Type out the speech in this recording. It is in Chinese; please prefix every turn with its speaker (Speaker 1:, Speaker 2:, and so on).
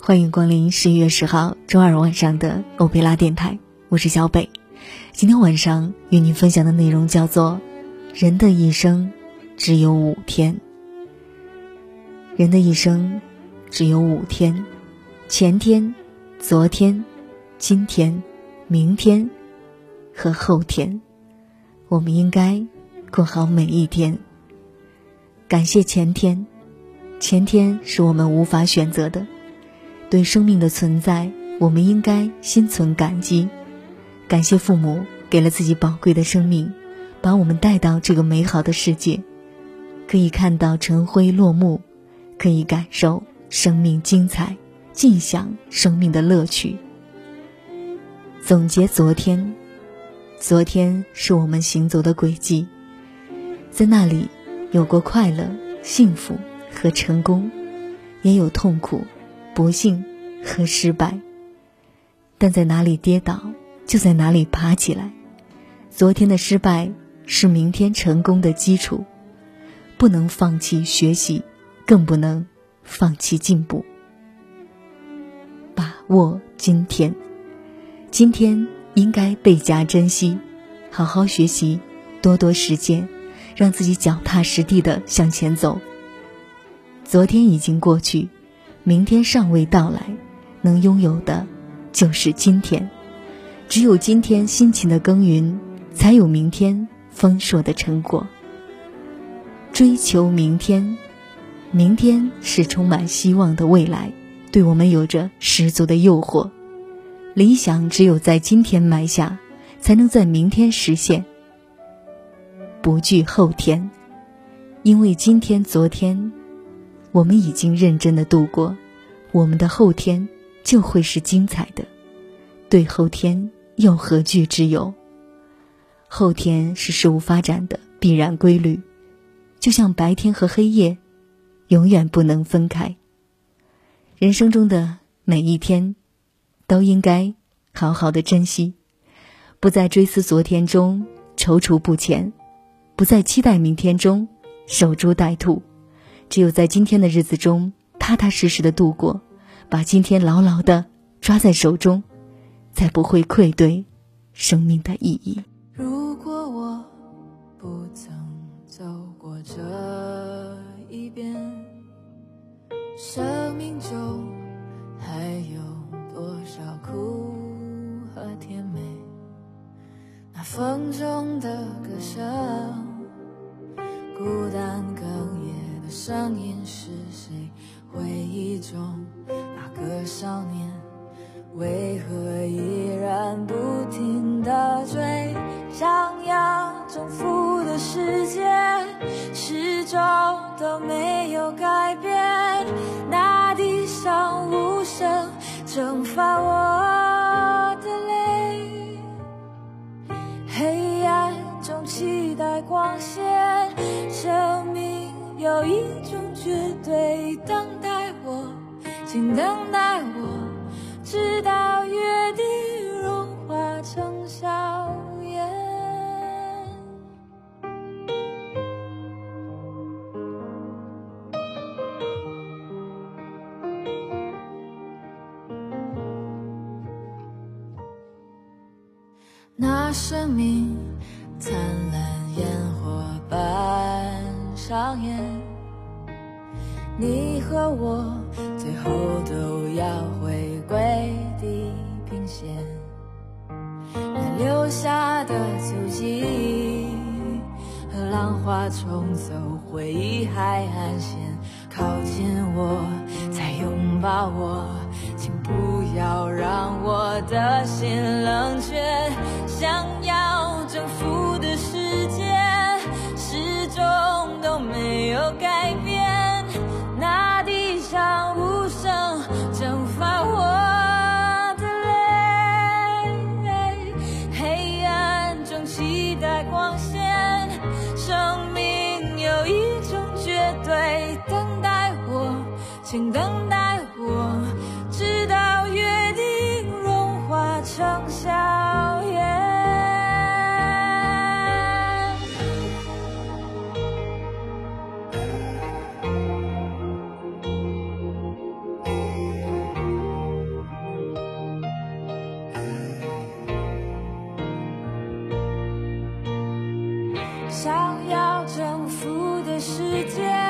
Speaker 1: 欢迎光临十一月十号周二晚上的欧贝拉电台，我是小北。今天晚上与您分享的内容叫做《人的一生只有五天》。人的一生只有五天，前天、昨天、今天、明天和后天，我们应该过好每一天。感谢前天，前天是我们无法选择的。对生命的存在，我们应该心存感激，感谢父母给了自己宝贵的生命，把我们带到这个美好的世界，可以看到晨辉落幕，可以感受生命精彩，尽享生命的乐趣。总结昨天，昨天是我们行走的轨迹，在那里有过快乐、幸福和成功，也有痛苦。不幸和失败，但在哪里跌倒，就在哪里爬起来。昨天的失败是明天成功的基础，不能放弃学习，更不能放弃进步。把握今天，今天应该倍加珍惜，好好学习，多多实践，让自己脚踏实地的向前走。昨天已经过去。明天尚未到来，能拥有的，就是今天。只有今天辛勤的耕耘，才有明天丰硕的成果。追求明天，明天是充满希望的未来，对我们有着十足的诱惑。理想只有在今天埋下，才能在明天实现。不惧后天，因为今天、昨天。我们已经认真的度过，我们的后天就会是精彩的。对后天又何惧之有？后天是事物发展的必然规律，就像白天和黑夜，永远不能分开。人生中的每一天，都应该好好的珍惜，不在追思昨天中踌躇不前，不在期待明天中守株待兔。只有在今天的日子中踏踏实实的度过，把今天牢牢的抓在手中，才不会愧对生命的意义。
Speaker 2: 如果我不曾走过这一遍，生命中还有多少苦和甜美？那风中的歌声，回忆中那个少年，为何依然不停的追？想要征服的世界，始终都没有改变。那地上无声蒸发我的泪，黑暗中期待光线，生命。有一种绝对，等，请等待我，直到约定融化成硝烟。那生命灿烂烟火般上演。你和我后都要回归地平线，那留下的足迹和浪花冲走回忆海岸线，靠近我，再拥抱我，请不要让我的心冷却，想请等待我直到约定融化成笑颜想要征服的世界。